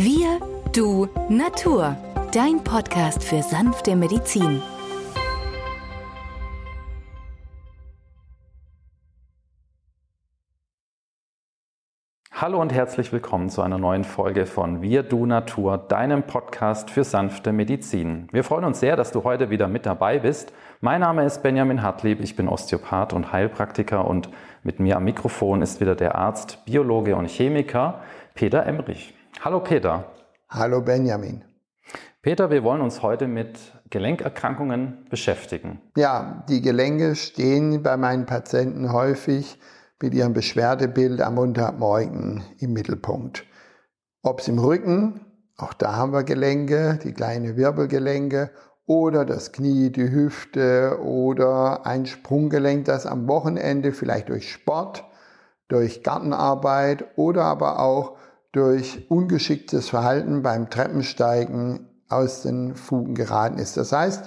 Wir, du, Natur. Dein Podcast für sanfte Medizin. Hallo und herzlich willkommen zu einer neuen Folge von Wir, du, Natur, deinem Podcast für sanfte Medizin. Wir freuen uns sehr, dass du heute wieder mit dabei bist. Mein Name ist Benjamin Hartlieb, ich bin Osteopath und Heilpraktiker und mit mir am Mikrofon ist wieder der Arzt, Biologe und Chemiker Peter Emrich. Hallo Peter. Hallo Benjamin. Peter, wir wollen uns heute mit Gelenkerkrankungen beschäftigen. Ja, die Gelenke stehen bei meinen Patienten häufig mit ihrem Beschwerdebild am Montagmorgen im Mittelpunkt. Ob es im Rücken, auch da haben wir Gelenke, die kleinen Wirbelgelenke, oder das Knie, die Hüfte oder ein Sprunggelenk, das am Wochenende vielleicht durch Sport, durch Gartenarbeit oder aber auch durch ungeschicktes Verhalten beim Treppensteigen aus den Fugen geraten ist. Das heißt,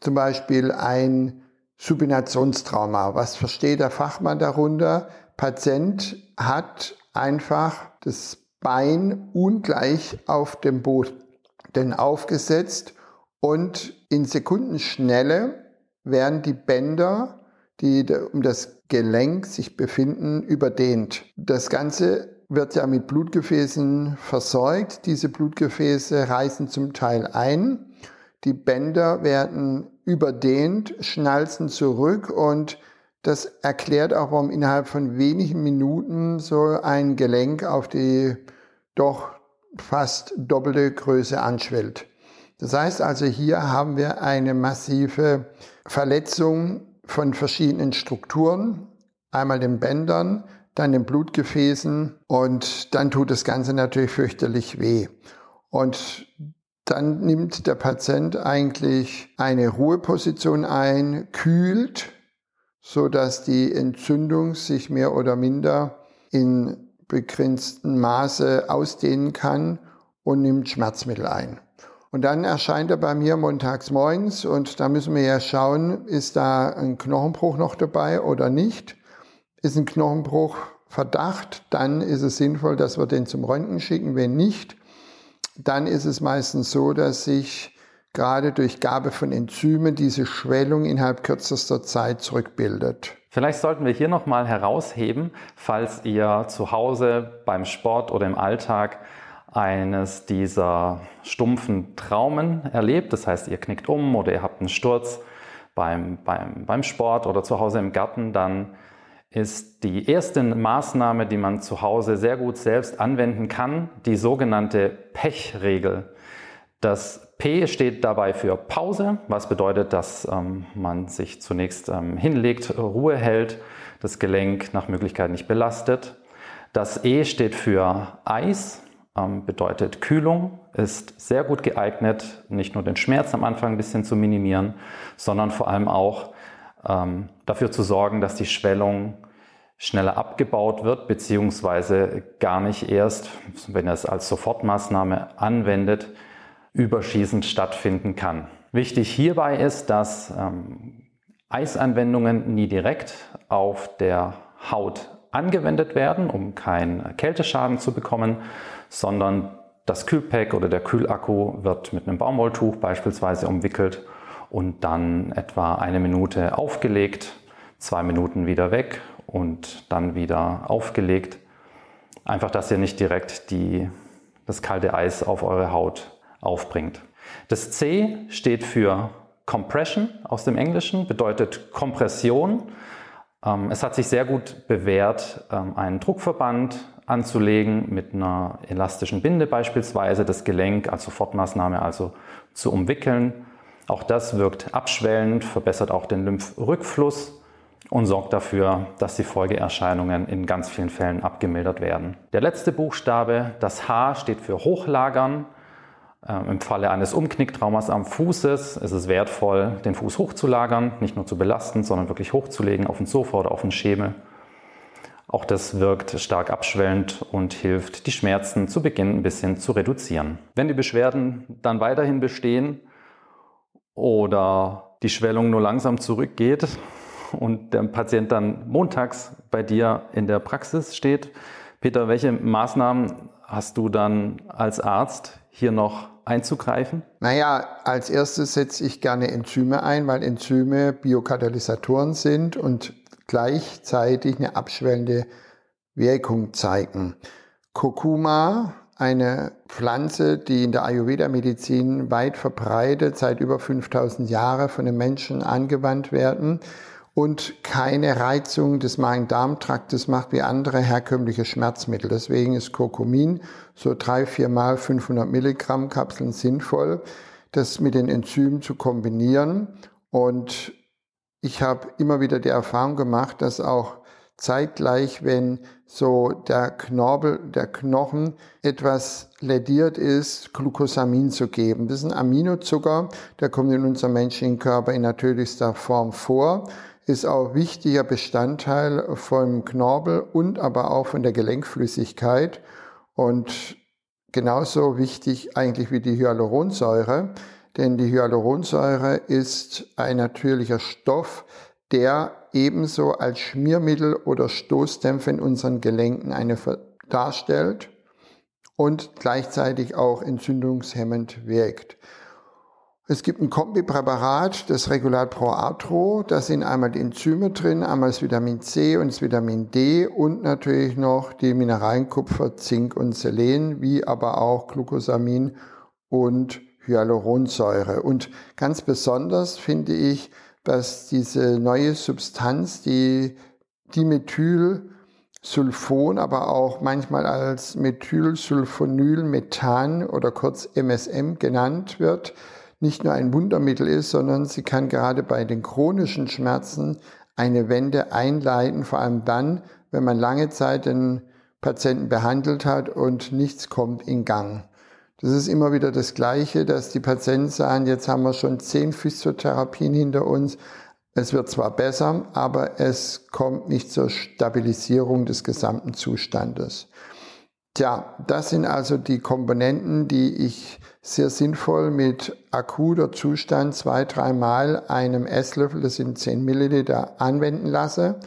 zum Beispiel ein Supinationstrauma. Was versteht der Fachmann darunter? Patient hat einfach das Bein ungleich auf dem Boden aufgesetzt und in Sekundenschnelle werden die Bänder, die um das Gelenk sich befinden, überdehnt. Das Ganze wird ja mit Blutgefäßen versorgt. Diese Blutgefäße reißen zum Teil ein. Die Bänder werden überdehnt, schnalzen zurück und das erklärt auch, warum innerhalb von wenigen Minuten so ein Gelenk auf die doch fast doppelte Größe anschwellt. Das heißt also, hier haben wir eine massive Verletzung von verschiedenen Strukturen, einmal den Bändern, dann den Blutgefäßen und dann tut das Ganze natürlich fürchterlich weh. Und dann nimmt der Patient eigentlich eine Ruheposition ein, kühlt, so dass die Entzündung sich mehr oder minder in begrenztem Maße ausdehnen kann und nimmt Schmerzmittel ein. Und dann erscheint er bei mir montags morgens und da müssen wir ja schauen, ist da ein Knochenbruch noch dabei oder nicht. Ist ein Knochenbruch Verdacht, dann ist es sinnvoll, dass wir den zum Röntgen schicken. Wenn nicht, dann ist es meistens so, dass sich gerade durch Gabe von Enzymen diese Schwellung innerhalb kürzester Zeit zurückbildet. Vielleicht sollten wir hier nochmal herausheben, falls ihr zu Hause beim Sport oder im Alltag eines dieser stumpfen Traumen erlebt. Das heißt, ihr knickt um oder ihr habt einen Sturz beim, beim, beim Sport oder zu Hause im Garten, dann ist die erste Maßnahme, die man zu Hause sehr gut selbst anwenden kann, die sogenannte Pechregel. Das P steht dabei für Pause, was bedeutet, dass ähm, man sich zunächst ähm, hinlegt, Ruhe hält, das Gelenk nach Möglichkeit nicht belastet. Das E steht für Eis, ähm, bedeutet Kühlung, ist sehr gut geeignet, nicht nur den Schmerz am Anfang ein bisschen zu minimieren, sondern vor allem auch ähm, dafür zu sorgen, dass die Schwellung schneller abgebaut wird, beziehungsweise gar nicht erst, wenn er es als Sofortmaßnahme anwendet, überschießend stattfinden kann. Wichtig hierbei ist, dass ähm, Eisanwendungen nie direkt auf der Haut angewendet werden, um keinen Kälteschaden zu bekommen, sondern das Kühlpack oder der Kühlakku wird mit einem Baumwolltuch beispielsweise umwickelt und dann etwa eine Minute aufgelegt, zwei Minuten wieder weg und dann wieder aufgelegt. Einfach, dass ihr nicht direkt die, das kalte Eis auf eure Haut aufbringt. Das C steht für Compression aus dem Englischen, bedeutet Kompression. Ähm, es hat sich sehr gut bewährt, ähm, einen Druckverband anzulegen mit einer elastischen Binde beispielsweise, das Gelenk als Sofortmaßnahme also zu umwickeln. Auch das wirkt abschwellend, verbessert auch den Lymphrückfluss und sorgt dafür, dass die Folgeerscheinungen in ganz vielen Fällen abgemildert werden. Der letzte Buchstabe, das H, steht für Hochlagern. Ähm, Im Falle eines Umknicktraumas am Fußes ist es wertvoll, den Fuß hochzulagern, nicht nur zu belasten, sondern wirklich hochzulegen auf den Sofa oder auf den Schemel. Auch das wirkt stark abschwellend und hilft, die Schmerzen zu Beginn ein bisschen zu reduzieren. Wenn die Beschwerden dann weiterhin bestehen oder die Schwellung nur langsam zurückgeht und der Patient dann montags bei dir in der Praxis steht, Peter, welche Maßnahmen hast du dann als Arzt hier noch einzugreifen? Naja, als erstes setze ich gerne Enzyme ein, weil Enzyme Biokatalysatoren sind und gleichzeitig eine abschwellende Wirkung zeigen. Kurkuma, eine Pflanze, die in der Ayurveda-Medizin weit verbreitet, seit über 5000 Jahren von den Menschen angewandt werden und keine Reizung des Magen-Darm-Traktes macht wie andere herkömmliche Schmerzmittel. Deswegen ist Kurkumin so drei, vier Mal 500 Milligramm Kapseln sinnvoll, das mit den Enzymen zu kombinieren. Und ich habe immer wieder die Erfahrung gemacht, dass auch zeitgleich, wenn so der Knorpel, der Knochen etwas lädiert ist, Glucosamin zu geben. Das ist ein Aminozucker, der kommt in unserem menschlichen Körper in natürlichster Form vor ist auch wichtiger Bestandteil vom Knorpel und aber auch von der Gelenkflüssigkeit und genauso wichtig eigentlich wie die Hyaluronsäure, denn die Hyaluronsäure ist ein natürlicher Stoff, der ebenso als Schmiermittel oder Stoßdämpfer in unseren Gelenken eine darstellt und gleichzeitig auch entzündungshemmend wirkt. Es gibt ein Kombipräparat, das Regulat Pro Arthro. Da sind einmal die Enzyme drin, einmal das Vitamin C und das Vitamin D und natürlich noch die Mineralien Kupfer, Zink und Selen, wie aber auch Glucosamin und Hyaluronsäure. Und ganz besonders finde ich, dass diese neue Substanz, die Dimethylsulfon, aber auch manchmal als Methylsulfonylmethan oder kurz MSM genannt wird, nicht nur ein Wundermittel ist, sondern sie kann gerade bei den chronischen Schmerzen eine Wende einleiten, vor allem dann, wenn man lange Zeit den Patienten behandelt hat und nichts kommt in Gang. Das ist immer wieder das Gleiche, dass die Patienten sagen, jetzt haben wir schon zehn Physiotherapien hinter uns. Es wird zwar besser, aber es kommt nicht zur Stabilisierung des gesamten Zustandes. Tja, das sind also die Komponenten, die ich sehr sinnvoll mit akuter Zustand zwei, dreimal einem Esslöffel, das sind 10 Milliliter, anwenden lasse.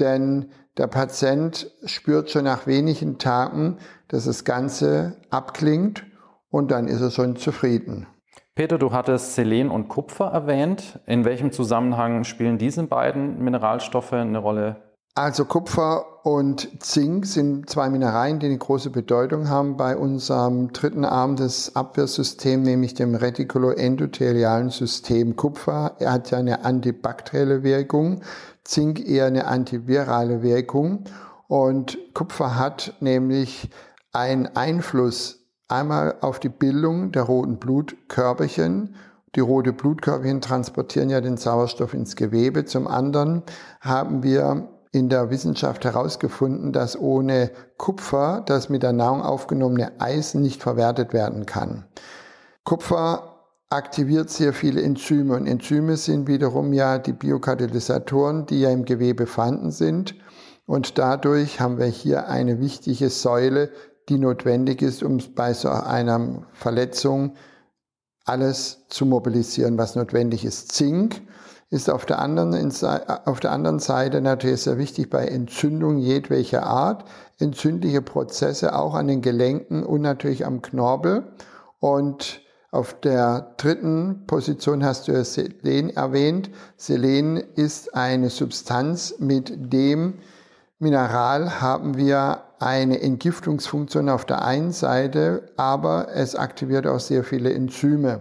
Denn der Patient spürt schon nach wenigen Tagen, dass das Ganze abklingt und dann ist er schon zufrieden. Peter, du hattest Selen und Kupfer erwähnt. In welchem Zusammenhang spielen diese beiden Mineralstoffe eine Rolle also Kupfer und Zink sind zwei Mineralien, die eine große Bedeutung haben bei unserem dritten Arm des Abwehrsystems, nämlich dem retikuloendothelialen System. Kupfer er hat ja eine antibakterielle Wirkung, Zink eher eine antivirale Wirkung. Und Kupfer hat nämlich einen Einfluss einmal auf die Bildung der roten Blutkörperchen die rote Blutkörperchen transportieren ja den Sauerstoff ins Gewebe. Zum anderen haben wir in der Wissenschaft herausgefunden, dass ohne Kupfer das mit der Nahrung aufgenommene Eisen nicht verwertet werden kann. Kupfer aktiviert sehr viele Enzyme und Enzyme sind wiederum ja die Biokatalysatoren, die ja im Gewebe vorhanden sind. Und dadurch haben wir hier eine wichtige Säule, die notwendig ist, um bei so einer Verletzung alles zu mobilisieren, was notwendig ist. Zink ist auf der anderen, auf der anderen Seite natürlich sehr wichtig bei Entzündungen jedwelcher Art, entzündliche Prozesse auch an den Gelenken und natürlich am Knorpel. Und auf der dritten Position hast du Selen erwähnt. Selen ist eine Substanz, mit dem Mineral haben wir eine Entgiftungsfunktion auf der einen Seite, aber es aktiviert auch sehr viele Enzyme.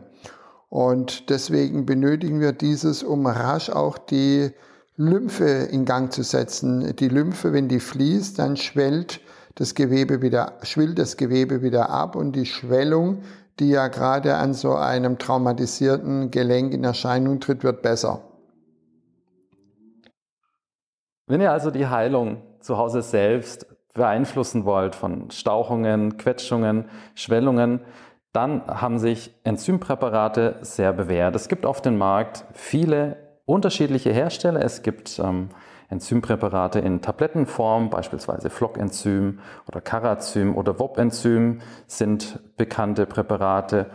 Und deswegen benötigen wir dieses, um rasch auch die Lymphe in Gang zu setzen. Die Lymphe, wenn die fließt, dann schwellt das Gewebe wieder, schwillt das Gewebe wieder ab und die Schwellung, die ja gerade an so einem traumatisierten Gelenk in Erscheinung tritt, wird besser. Wenn ihr also die Heilung zu Hause selbst beeinflussen wollt von Stauchungen, Quetschungen, Schwellungen, dann haben sich Enzympräparate sehr bewährt. Es gibt auf dem Markt viele unterschiedliche Hersteller. Es gibt ähm, Enzympräparate in Tablettenform, beispielsweise Flockenzym oder Carazym oder WOP-Enzym sind bekannte Präparate.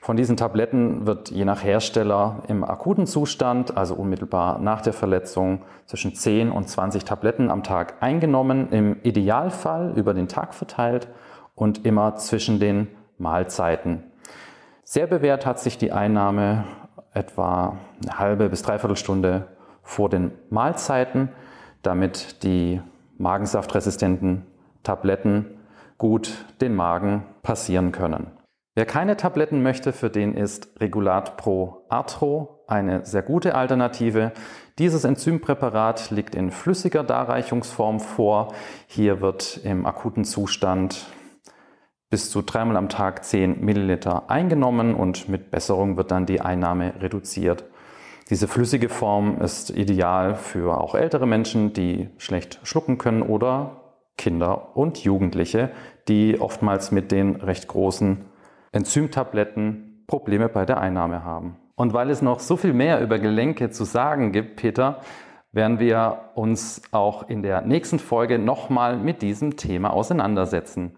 Von diesen Tabletten wird je nach Hersteller im akuten Zustand, also unmittelbar nach der Verletzung, zwischen 10 und 20 Tabletten am Tag eingenommen, im Idealfall über den Tag verteilt und immer zwischen den Mahlzeiten. Sehr bewährt hat sich die Einnahme etwa eine halbe bis dreiviertel Stunde vor den Mahlzeiten, damit die magensaftresistenten Tabletten gut den Magen passieren können. Wer keine Tabletten möchte, für den ist Regulat Pro Arthro eine sehr gute Alternative. Dieses Enzympräparat liegt in flüssiger Darreichungsform vor. Hier wird im akuten Zustand bis zu dreimal am Tag 10 Milliliter eingenommen und mit Besserung wird dann die Einnahme reduziert. Diese flüssige Form ist ideal für auch ältere Menschen, die schlecht schlucken können oder Kinder und Jugendliche, die oftmals mit den recht großen Enzymtabletten Probleme bei der Einnahme haben. Und weil es noch so viel mehr über Gelenke zu sagen gibt, Peter, werden wir uns auch in der nächsten Folge nochmal mit diesem Thema auseinandersetzen.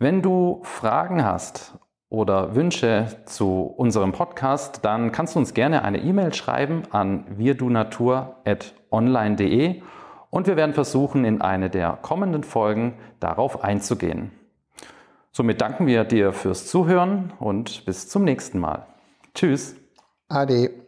Wenn du Fragen hast oder Wünsche zu unserem Podcast, dann kannst du uns gerne eine E-Mail schreiben an wirdunatur.online.de und wir werden versuchen, in eine der kommenden Folgen darauf einzugehen. Somit danken wir dir fürs Zuhören und bis zum nächsten Mal. Tschüss. Ade.